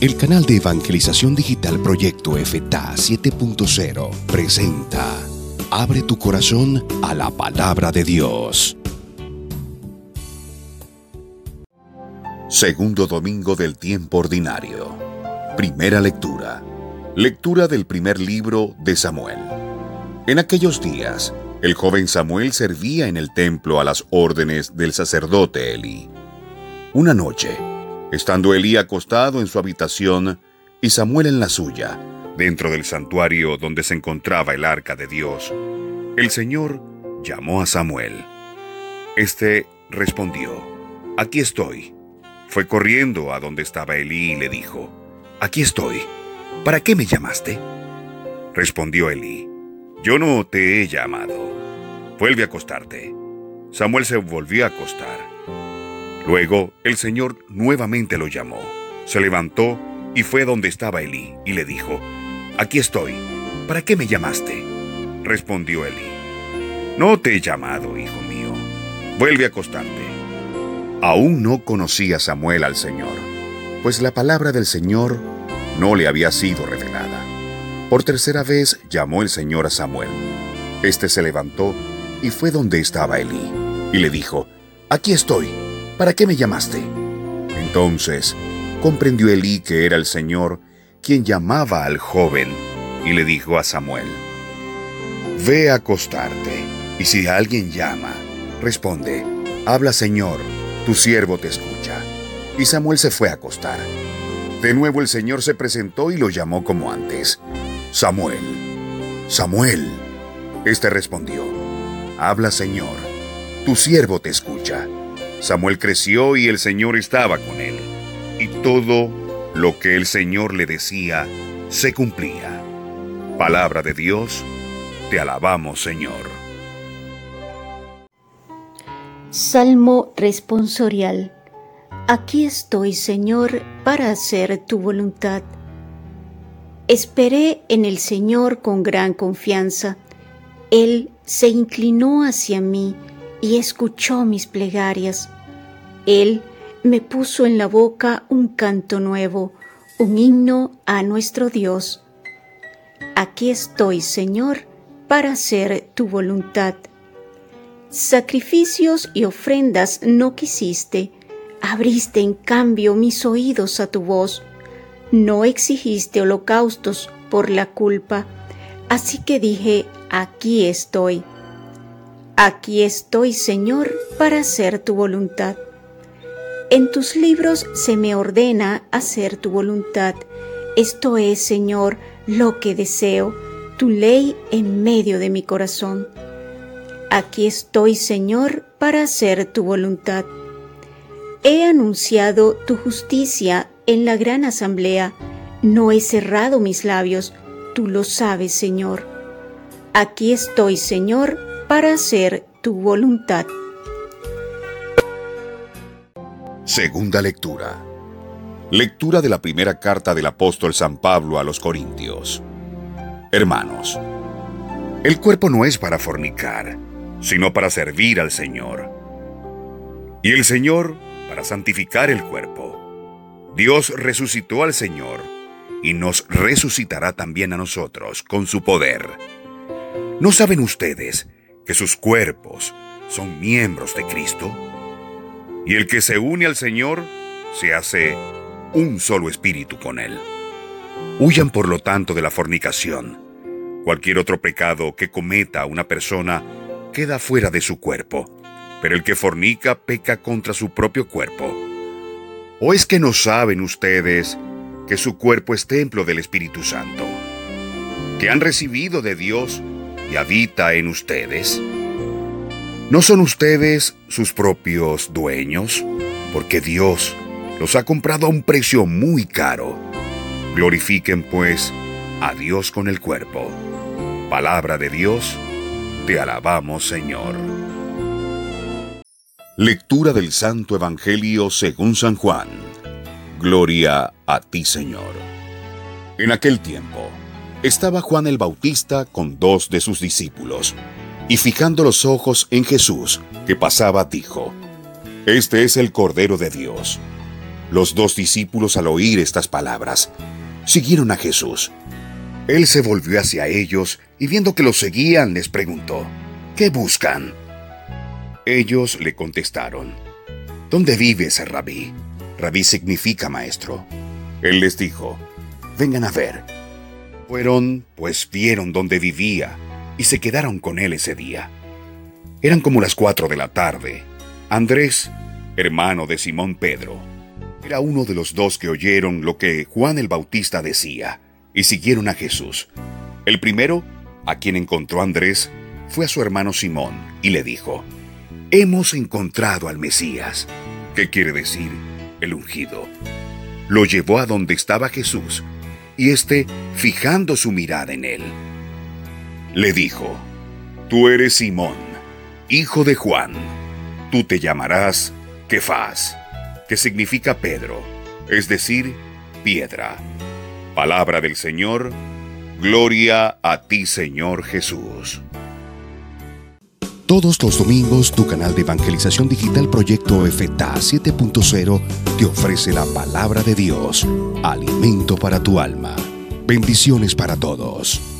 El canal de evangelización digital Proyecto FTA 7.0 presenta Abre tu corazón a la palabra de Dios. Segundo domingo del tiempo ordinario. Primera lectura. Lectura del primer libro de Samuel. En aquellos días, el joven Samuel servía en el templo a las órdenes del sacerdote Eli. Una noche, estando Elí acostado en su habitación y Samuel en la suya, dentro del santuario donde se encontraba el arca de Dios, el Señor llamó a Samuel. Este respondió, Aquí estoy. Fue corriendo a donde estaba Elí y le dijo, Aquí estoy. ¿Para qué me llamaste? Respondió Elí, Yo no te he llamado. Vuelve a acostarte. Samuel se volvió a acostar. Luego el Señor nuevamente lo llamó. Se levantó y fue donde estaba Elí y le dijo, Aquí estoy. ¿Para qué me llamaste? Respondió Elí, No te he llamado, hijo mío. Vuelve a acostarte. Aún no conocía Samuel al Señor, pues la palabra del Señor no le había sido revelada. Por tercera vez llamó el Señor a Samuel. Este se levantó y fue donde estaba Elí, y le dijo, Aquí estoy ¿Para qué me llamaste? Entonces comprendió Elí que era el Señor quien llamaba al joven y le dijo a Samuel, Ve a acostarte, y si alguien llama, responde, Habla Señor, tu siervo te escucha. Y Samuel se fue a acostar. De nuevo el Señor se presentó y lo llamó como antes, Samuel, Samuel. Este respondió, Habla Señor, tu siervo te escucha. Samuel creció y el Señor estaba con él, y todo lo que el Señor le decía se cumplía. Palabra de Dios, te alabamos Señor. Salmo responsorial. Aquí estoy, Señor, para hacer tu voluntad. Esperé en el Señor con gran confianza. Él se inclinó hacia mí y escuchó mis plegarias. Él me puso en la boca un canto nuevo, un himno a nuestro Dios. Aquí estoy, Señor, para hacer tu voluntad. Sacrificios y ofrendas no quisiste, abriste en cambio mis oídos a tu voz. No exigiste holocaustos por la culpa, así que dije, aquí estoy. Aquí estoy, Señor, para hacer tu voluntad. En tus libros se me ordena hacer tu voluntad. Esto es, Señor, lo que deseo, tu ley en medio de mi corazón. Aquí estoy, Señor, para hacer tu voluntad. He anunciado tu justicia en la gran asamblea. No he cerrado mis labios, tú lo sabes, Señor. Aquí estoy, Señor, para hacer tu voluntad. Segunda lectura. Lectura de la primera carta del apóstol San Pablo a los Corintios. Hermanos, el cuerpo no es para fornicar, sino para servir al Señor. Y el Señor para santificar el cuerpo. Dios resucitó al Señor y nos resucitará también a nosotros con su poder. ¿No saben ustedes que sus cuerpos son miembros de Cristo? Y el que se une al Señor se hace un solo espíritu con Él. Huyan por lo tanto de la fornicación. Cualquier otro pecado que cometa una persona queda fuera de su cuerpo, pero el que fornica peca contra su propio cuerpo. ¿O es que no saben ustedes que su cuerpo es templo del Espíritu Santo, que han recibido de Dios y habita en ustedes? ¿No son ustedes sus propios dueños? Porque Dios los ha comprado a un precio muy caro. Glorifiquen pues a Dios con el cuerpo. Palabra de Dios, te alabamos Señor. Lectura del Santo Evangelio según San Juan. Gloria a ti Señor. En aquel tiempo, estaba Juan el Bautista con dos de sus discípulos, y fijando los ojos en Jesús que pasaba, dijo, Este es el Cordero de Dios. Los dos discípulos al oír estas palabras, siguieron a Jesús. Él se volvió hacia ellos y viendo que los seguían les preguntó, ¿qué buscan? Ellos le contestaron, ¿dónde vives, rabí? Rabí significa maestro. Él les dijo, vengan a ver. Fueron, pues vieron dónde vivía y se quedaron con él ese día. Eran como las cuatro de la tarde. Andrés, hermano de Simón Pedro, era uno de los dos que oyeron lo que Juan el Bautista decía y siguieron a Jesús. El primero, a quien encontró Andrés, fue a su hermano Simón y le dijo, Hemos encontrado al Mesías. ¿Qué quiere decir? El ungido. Lo llevó a donde estaba Jesús y éste, fijando su mirada en él, le dijo, Tú eres Simón, hijo de Juan. Tú te llamarás Kefas, que significa Pedro, es decir, piedra. Palabra del Señor, gloria a ti Señor Jesús. Todos los domingos tu canal de evangelización digital Proyecto FTA 7.0 te ofrece la palabra de Dios, alimento para tu alma. Bendiciones para todos.